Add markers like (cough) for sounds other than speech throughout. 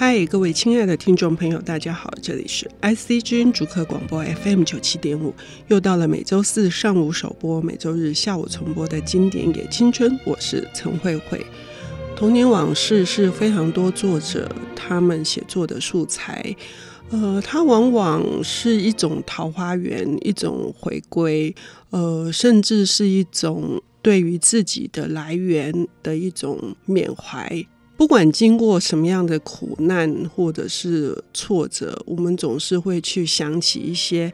嗨，各位亲爱的听众朋友，大家好，这里是 IC 之音主客广播 FM 九七点五，又到了每周四上午首播、每周日下午重播的经典也青春，我是陈慧慧。童年往事是非常多作者他们写作的素材，呃，它往往是一种桃花源，一种回归，呃，甚至是一种对于自己的来源的一种缅怀。不管经过什么样的苦难或者是挫折，我们总是会去想起一些，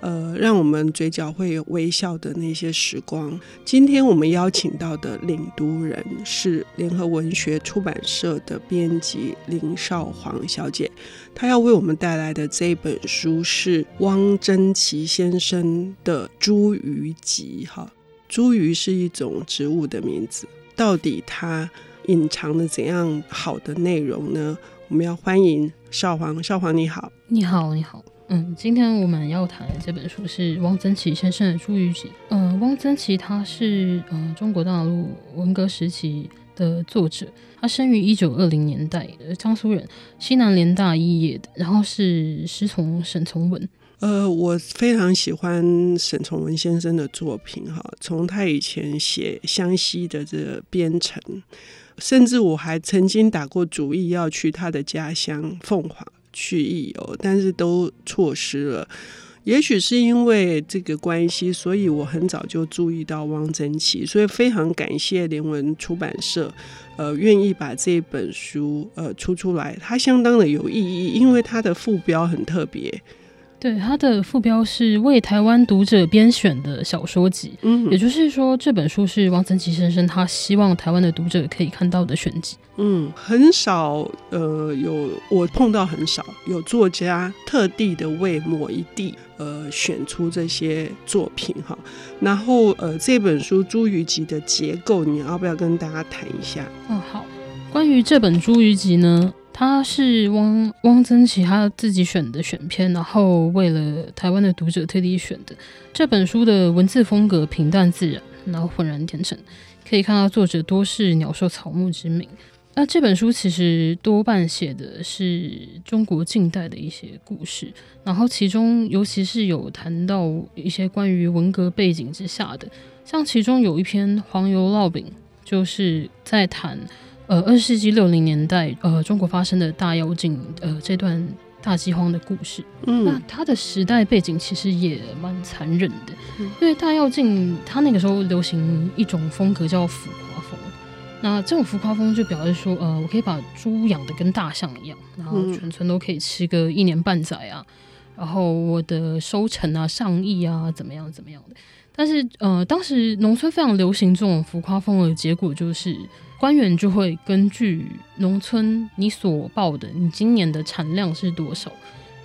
呃，让我们嘴角会有微笑的那些时光。今天我们邀请到的领读人是联合文学出版社的编辑林少煌小姐，她要为我们带来的这本书是汪曾祺先生的《茱萸集》。哈，茱萸是一种植物的名字，到底它隐藏了怎样好的内容呢？我们要欢迎少煌，少煌你好，你好，你好。嗯，今天我们要谈的这本书是汪曾祺先生的《茱萸集》。嗯，汪曾祺他是嗯中国大陆文革时期的作者，他生于一九二零年代，江苏人，西南联大肄业的，然后是师从沈从文。呃，我非常喜欢沈从文先生的作品哈，从他以前写湘西的这个边城。甚至我还曾经打过主意要去他的家乡凤凰去一游，但是都错失了。也许是因为这个关系，所以我很早就注意到汪曾祺，所以非常感谢联文出版社，呃，愿意把这本书呃出出来，它相当的有意义，因为它的副标很特别。对，它的副标是为台湾读者编选的小说集，嗯，也就是说这本书是王曾祺先生他希望台湾的读者可以看到的选集。嗯，很少，呃，有我碰到很少有作家特地的为某一地，呃，选出这些作品哈。然后，呃，这本书《茱萸集》的结构，你要不要跟大家谈一下？嗯，好，关于这本《茱萸集》呢？他是汪汪曾祺他自己选的选片，然后为了台湾的读者特地选的。这本书的文字风格平淡自然，然后浑然天成，可以看到作者多是鸟兽草木之名。那这本书其实多半写的是中国近代的一些故事，然后其中尤其是有谈到一些关于文革背景之下的，像其中有一篇《黄油烙饼》，就是在谈。呃，二十世纪六零年代，呃，中国发生的大妖精，呃，这段大饥荒的故事。嗯，那它的时代背景其实也蛮残忍的，嗯、因为大妖精，它那个时候流行一种风格叫浮夸风。那这种浮夸风就表示说，呃，我可以把猪养的跟大象一样，然后全村都可以吃个一年半载啊，然后我的收成啊上亿啊，怎么样怎么样的。但是，呃，当时农村非常流行这种浮夸风的结果就是。官员就会根据农村你所报的，你今年的产量是多少？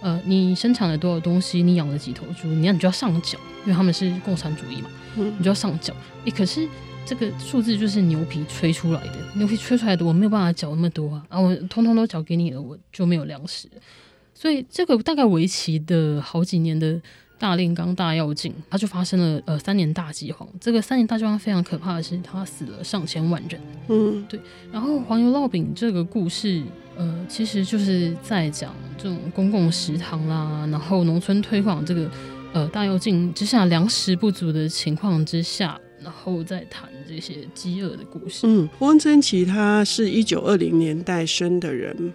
呃，你生产了多少东西？你养了几头猪？你要你就要上缴，因为他们是共产主义嘛，嗯、你就要上缴。诶、欸，可是这个数字就是牛皮吹出来的，牛皮吹出来的我没有办法缴那么多啊，啊，我通通都缴给你了，我就没有粮食。所以这个大概为期的好几年的。大炼钢大跃进，它就发生了呃三年大饥荒。这个三年大饥荒非常可怕的是，它死了上千万人。嗯，对。然后黄油烙饼这个故事，呃，其实就是在讲这种公共食堂啦，然后农村推广这个呃大跃进之下粮食不足的情况之下，然后再谈这些饥饿的故事。嗯，汪曾祺他是一九二零年代生的人。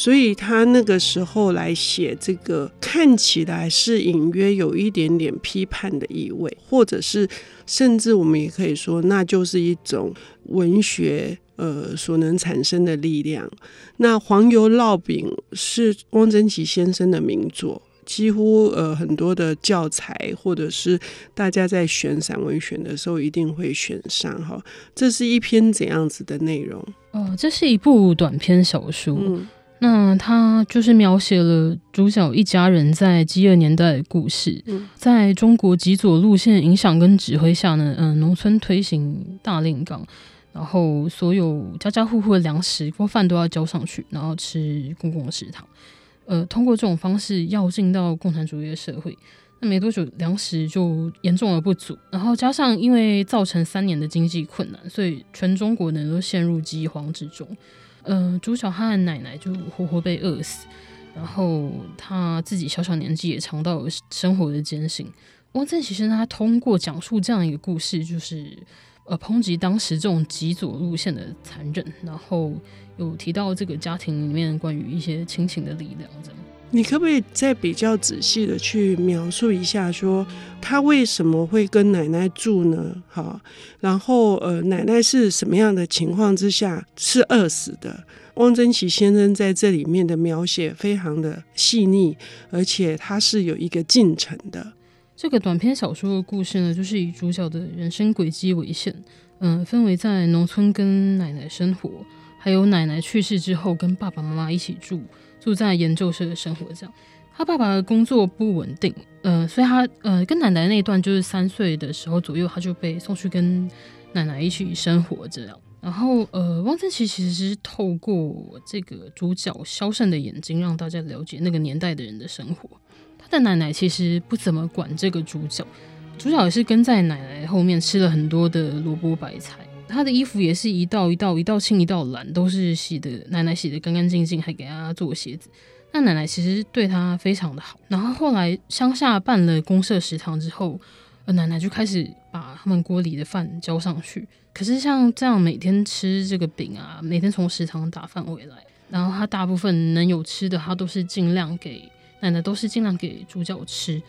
所以他那个时候来写这个，看起来是隐约有一点点批判的意味，或者是甚至我们也可以说，那就是一种文学呃所能产生的力量。那《黄油烙饼》是汪曾祺先生的名作，几乎呃很多的教材或者是大家在选散文选的时候一定会选上哈。这是一篇怎样子的内容？哦，这是一部短篇小说。嗯那他就是描写了主角一家人在饥饿年代的故事。嗯、在中国极左路线影响跟指挥下呢，嗯，农村推行大炼钢，然后所有家家户户的粮食锅饭都要交上去，然后吃公共食堂。呃，通过这种方式要进到共产主义的社会，那没多久粮食就严重而不足，然后加上因为造成三年的经济困难，所以全中国人都陷入饥荒之中。呃，朱小汉的奶奶就活活被饿死，然后他自己小小年纪也尝到了生活的艰辛。汪曾祺先生他通过讲述这样一个故事，就是呃抨击当时这种极左路线的残忍，然后有提到这个家庭里面关于一些亲情的力量。你可不可以再比较仔细的去描述一下，说他为什么会跟奶奶住呢？好，然后呃，奶奶是什么样的情况之下是饿死的？汪曾祺先生在这里面的描写非常的细腻，而且他是有一个进程的。这个短篇小说的故事呢，就是以主角的人生轨迹为线，嗯、分为在农村跟奶奶生活，还有奶奶去世之后跟爸爸妈妈一起住。住在研究社的生活，这样，他爸爸的工作不稳定，呃，所以他呃跟奶奶那一段就是三岁的时候左右，他就被送去跟奶奶一起生活这样。然后呃，汪曾祺其实是透过这个主角萧胜的眼睛，让大家了解那个年代的人的生活。他的奶奶其实不怎么管这个主角，主角也是跟在奶奶后面吃了很多的萝卜白菜。他的衣服也是一道一道，一道青一道蓝，都是洗的，奶奶洗的干干净净，还给他做鞋子。那奶奶其实对他非常的好。然后后来乡下办了公社食堂之后，呃，奶奶就开始把他们锅里的饭交上去。可是像这样每天吃这个饼啊，每天从食堂打饭回来，然后他大部分能有吃的，他都是尽量给奶奶，都是尽量给主角吃。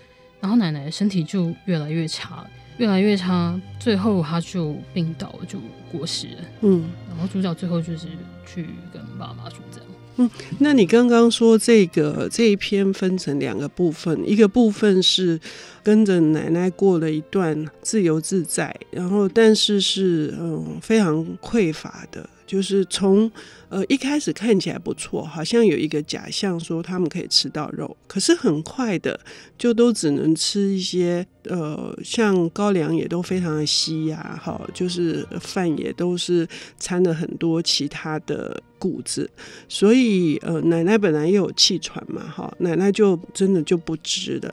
然后奶奶身体就越来越差。越来越差，最后他就病倒了，就过世了。嗯，然后主角最后就是去跟爸妈住这样。嗯，那你刚刚说这个这一篇分成两个部分，一个部分是跟着奶奶过了一段自由自在，然后但是是嗯非常匮乏的。就是从呃一开始看起来不错，好像有一个假象说他们可以吃到肉，可是很快的就都只能吃一些呃像高粱也都非常的稀呀，哈，就是饭也都是掺了很多其他的谷子，所以呃奶奶本来又有气喘嘛，哈，奶奶就真的就不吃的。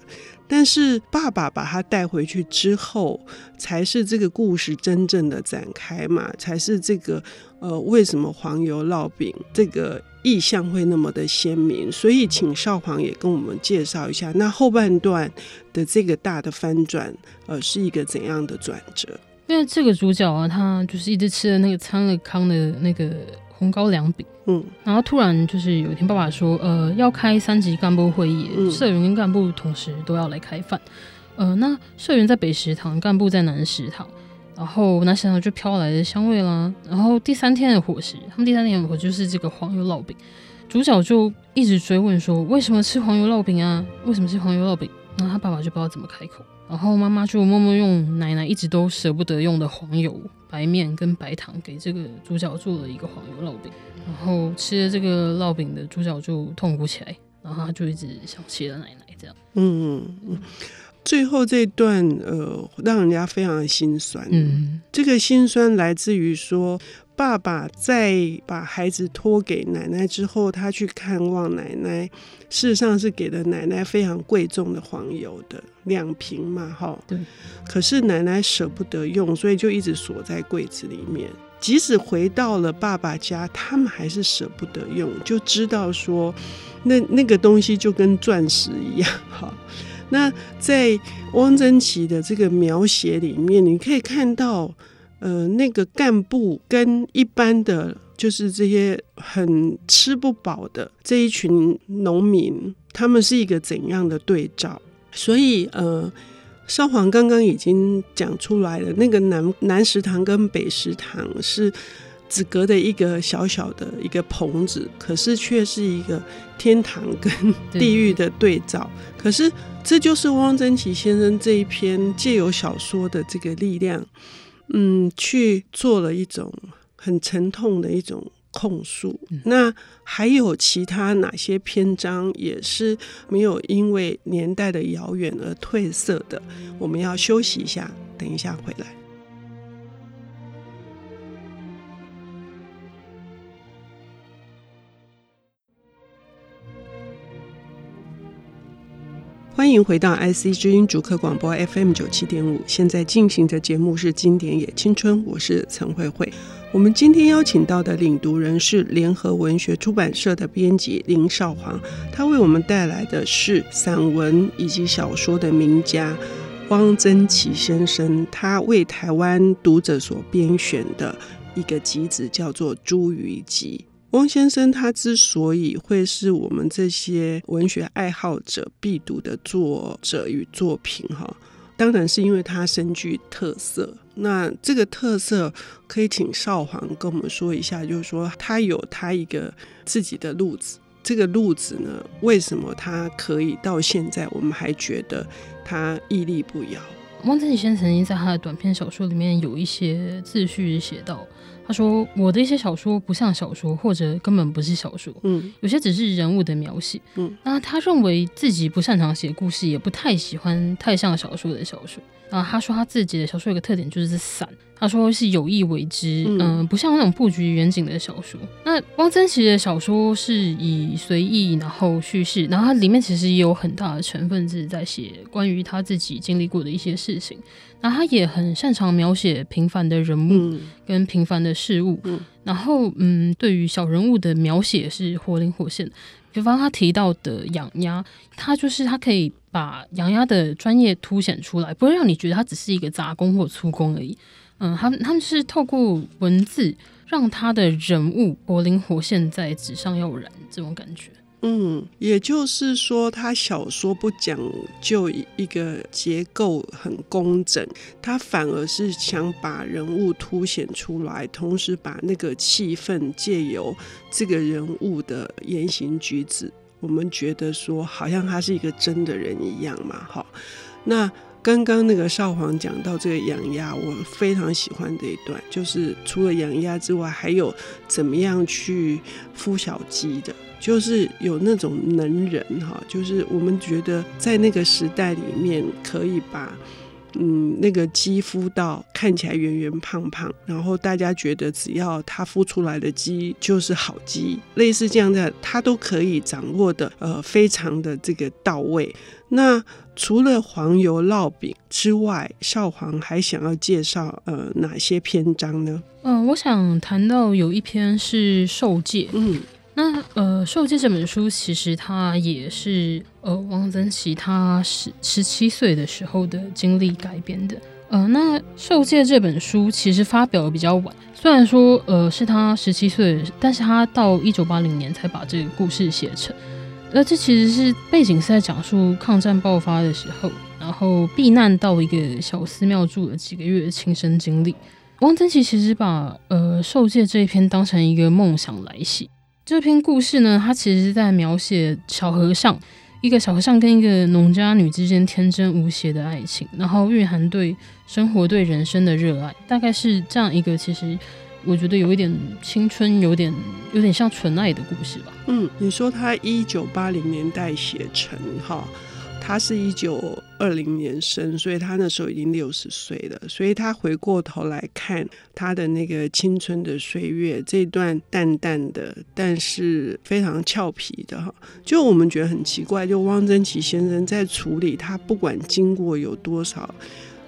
但是爸爸把他带回去之后，才是这个故事真正的展开嘛，才是这个呃，为什么黄油烙饼这个意象会那么的鲜明？所以请少皇也跟我们介绍一下，那后半段的这个大的翻转，呃，是一个怎样的转折？因为这个主角啊，他就是一直吃的那个苍了康的那个。红高粱饼，嗯，然后突然就是有一天，爸爸说，呃，要开三级干部会议，嗯、社员跟干部同时都要来开饭，呃，那社员在北食堂，干部在南食堂，然后南食堂就飘来的香味啦，然后第三天的伙食，他们第三天的伙食就是这个黄油烙饼，主角就一直追问说，为什么吃黄油烙饼啊？为什么吃黄油烙饼？然后他爸爸就不知道怎么开口。然后妈妈就默默用奶奶一直都舍不得用的黄油、白面跟白糖给这个主角做了一个黄油烙饼。然后吃了这个烙饼的主角就痛苦起来，然后他就一直想起了奶奶这样。嗯嗯嗯。最后这段呃，让人家非常的心酸。嗯，这个心酸来自于说，爸爸在把孩子托给奶奶之后，他去看望奶奶，事实上是给了奶奶非常贵重的黄油的两瓶嘛，哈。对。可是奶奶舍不得用，所以就一直锁在柜子里面。即使回到了爸爸家，他们还是舍不得用，就知道说，那那个东西就跟钻石一样，哈。那在汪曾祺的这个描写里面，你可以看到，呃，那个干部跟一般的，就是这些很吃不饱的这一群农民，他们是一个怎样的对照？所以，呃，少皇刚刚已经讲出来了，那个南南食堂跟北食堂是。只隔的一个小小的一个棚子，可是却是一个天堂跟 (laughs) 地狱的对照。对可是这就是汪曾祺先生这一篇借由小说的这个力量，嗯，去做了一种很沉痛的一种控诉。嗯、那还有其他哪些篇章也是没有因为年代的遥远而褪色的？我们要休息一下，等一下回来。欢迎回到 IC 之音主客广播 FM 九七点五，现在进行的节目是《经典也青春》，我是陈慧慧。我们今天邀请到的领读人是联合文学出版社的编辑林少煌，他为我们带来的是散文以及小说的名家汪曾祺先生，他为台湾读者所编选的一个集子，叫做《茱萸集》。汪先生他之所以会是我们这些文学爱好者必读的作者与作品，哈。当然是因为他深具特色，那这个特色可以请少皇跟我们说一下，就是说他有他一个自己的路子，这个路子呢，为什么他可以到现在我们还觉得他屹立不摇？汪曾祺先生曾经在他的短篇小说里面有一些自序写到。他说：“我的一些小说不像小说，或者根本不是小说，嗯，有些只是人物的描写，嗯。那他认为自己不擅长写故事，也不太喜欢太像小说的小说。然后他说他自己的小说有个特点，就是散。”他说是有意为之，嗯、呃，不像那种布局远景的小说。那汪曾祺的小说是以随意，然后叙事，然后它里面其实也有很大的成分是在写关于他自己经历过的一些事情。那他也很擅长描写平凡的人物跟平凡的事物，嗯、然后嗯，对于小人物的描写是活灵活现。比方他提到的养鸭，他就是他可以把养鸭的专业凸显出来，不会让你觉得他只是一个杂工或粗工而已。嗯，他们他们是透过文字让他的人物活灵活现在纸上要燃这种感觉。嗯，也就是说，他小说不讲究一个结构很工整，他反而是想把人物凸显出来，同时把那个气氛借由这个人物的言行举止，我们觉得说好像他是一个真的人一样嘛。哈，那。刚刚那个少皇讲到这个养鸭，我非常喜欢这一段，就是除了养鸭之外，还有怎么样去孵小鸡的，就是有那种能人哈，就是我们觉得在那个时代里面，可以把嗯那个鸡孵到看起来圆圆胖胖，然后大家觉得只要它孵出来的鸡就是好鸡，类似这样的，他都可以掌握的呃非常的这个到位。那除了黄油烙饼之外，少皇还想要介绍呃哪些篇章呢？嗯、呃，我想谈到有一篇是《受戒》。嗯，那呃，《受戒》这本书其实它也是呃汪曾祺他十十七岁的时候的经历改编的。呃，那《受戒》这本书其实发表的比较晚，虽然说呃是他十七岁，但是他到一九八零年才把这个故事写成。那这其实是背景是在讲述抗战爆发的时候，然后避难到一个小寺庙住了几个月的亲身经历。汪曾祺其实把呃受戒这一篇当成一个梦想来写。这篇故事呢，它其实是在描写小和尚，一个小和尚跟一个农家女之间天真无邪的爱情，然后蕴含对生活、对人生的热爱，大概是这样一个其实。我觉得有一点青春，有点有点像纯爱的故事吧。嗯，你说他一九八零年代写成哈，他是一九二零年生，所以他那时候已经六十岁了。所以他回过头来看他的那个青春的岁月，这段淡淡的，但是非常俏皮的哈，就我们觉得很奇怪，就汪曾祺先生在处理他，不管经过有多少。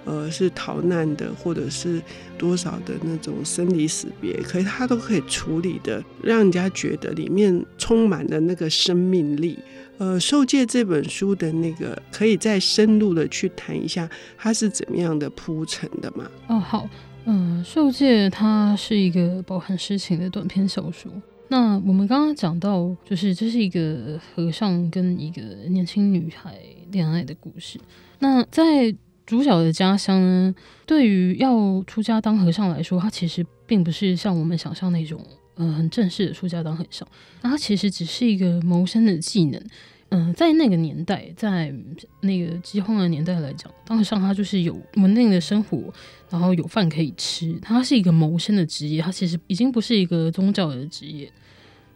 呃，是逃难的，或者是多少的那种生离死别，可是他都可以处理的，让人家觉得里面充满了那个生命力。呃，《受戒》这本书的那个，可以再深入的去谈一下，它是怎么样的铺陈的吗？哦，好，嗯，《受戒》它是一个饱含诗情的短篇小说。那我们刚刚讲到，就是这是一个和尚跟一个年轻女孩恋爱的故事。那在主角的家乡呢，对于要出家当和尚来说，他其实并不是像我们想象那种，嗯、呃，很正式的出家当和尚。那他其实只是一个谋生的技能。嗯、在那个年代，在那个饥荒的年代来讲，当和尚他就是有稳定的生活，然后有饭可以吃。他是一个谋生的职业，他其实已经不是一个宗教的职业。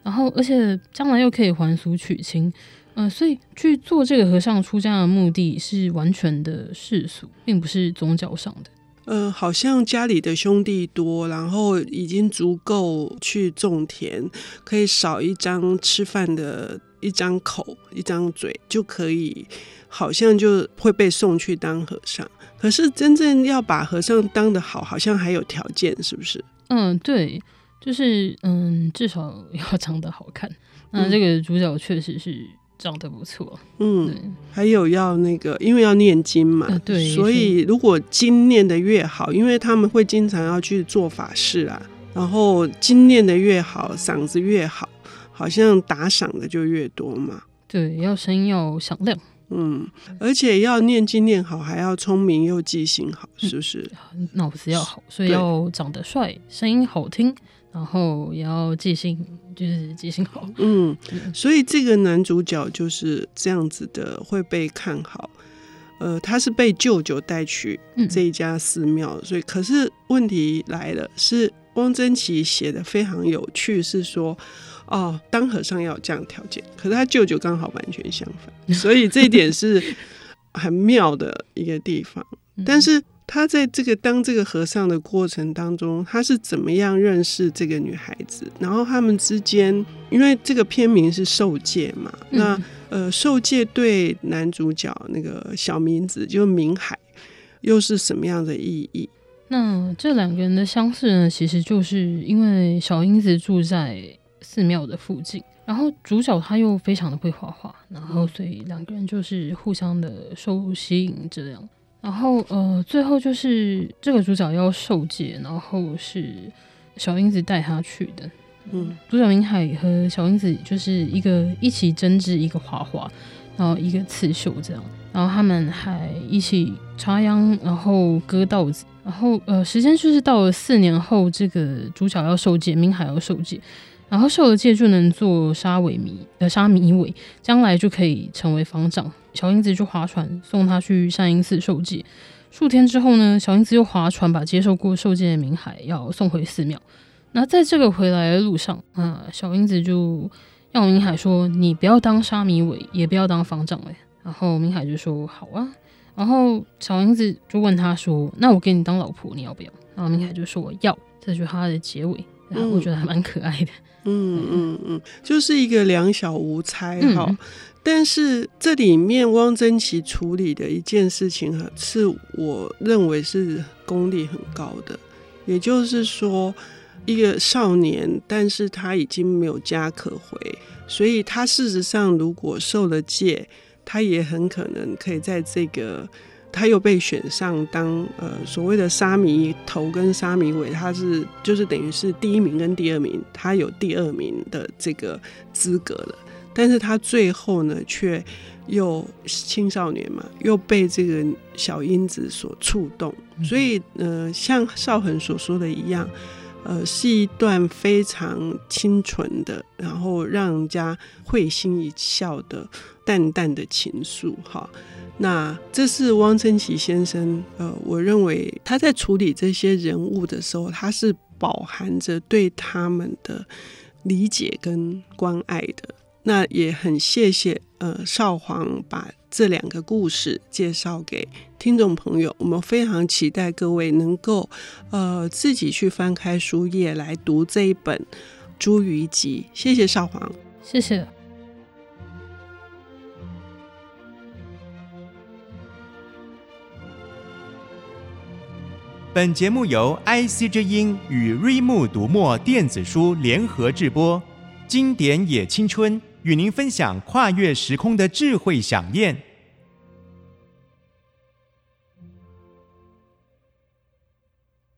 然后，而且将来又可以还俗娶亲。嗯、呃，所以去做这个和尚出家的目的是完全的世俗，并不是宗教上的。嗯、呃，好像家里的兄弟多，然后已经足够去种田，可以少一张吃饭的一张口、一张嘴，就可以，好像就会被送去当和尚。可是真正要把和尚当得好，好像还有条件，是不是？嗯，对，就是嗯，至少要长得好看。那这个主角确实是长得不错。嗯，还有要那个，因为要念经嘛，呃、对，所以如果经念的越好，因为他们会经常要去做法事啊，然后经念的越好，嗓子越好，好像打赏的就越多嘛。对，要声音要响亮。嗯，而且要念经念好，还要聪明又记性好，是不是？嗯、脑子要好，所以要长得帅，声音好听，然后也要记性，就是记性好。嗯，所以这个男主角就是这样子的，会被看好。呃，他是被舅舅带去这一家寺庙，嗯、所以可是问题来了，是汪曾祺写的非常有趣，是说。哦，当和尚要有这样条件，可是他舅舅刚好完全相反，所以这一点是很妙的一个地方。(laughs) 但是他在这个当这个和尚的过程当中，他是怎么样认识这个女孩子？然后他们之间，因为这个片名是受戒嘛，那呃，受戒对男主角那个小明子就明海又是什么样的意义？那这两个人的相识呢，其实就是因为小英子住在。寺庙的附近，然后主角他又非常的会画画，然后所以两个人就是互相的受吸引这样，然后呃最后就是这个主角要受戒，然后是小英子带他去的，嗯，主角明海和小英子就是一个一起针织一个画画，然后一个刺绣这样，然后他们还一起插秧，然后割稻子，然后呃时间就是到了四年后，这个主角要受戒，明海要受戒。然后受了戒就能做沙弥尾呃沙弥尾，将来就可以成为方丈。小英子就划船送他去善因寺受戒。数天之后呢，小英子又划船把接受过受戒的明海要送回寺庙。那在这个回来的路上，啊，小英子就要明海说：“你不要当沙弥尾，也不要当方丈。”哎，然后明海就说：“好啊。”然后小英子就问他说：“那我给你当老婆，你要不要？”然后明海就说：“我要。”这就是他的结尾，然后我觉得还蛮可爱的。嗯嗯嗯，就是一个两小无猜哈，嗯、但是这里面汪曾祺处理的一件事情哈，是我认为是功力很高的，也就是说，一个少年，但是他已经没有家可回，所以他事实上如果受了戒，他也很可能可以在这个。他又被选上当呃所谓的沙弥头跟沙弥尾，他是就是等于是第一名跟第二名，他有第二名的这个资格了。但是他最后呢，却又青少年嘛，又被这个小英子所触动，所以呃，像少恒所说的一样，呃，是一段非常清纯的，然后让人家会心一笑的淡淡的情愫，哈。那这是汪曾祺先生，呃，我认为他在处理这些人物的时候，他是饱含着对他们的理解跟关爱的。那也很谢谢呃少皇把这两个故事介绍给听众朋友，我们非常期待各位能够呃自己去翻开书页来读这一本《茱萸集》。谢谢少皇，谢谢。本节目由 IC 之音与瑞木读墨电子书联合制播，经典也青春与您分享跨越时空的智慧想念。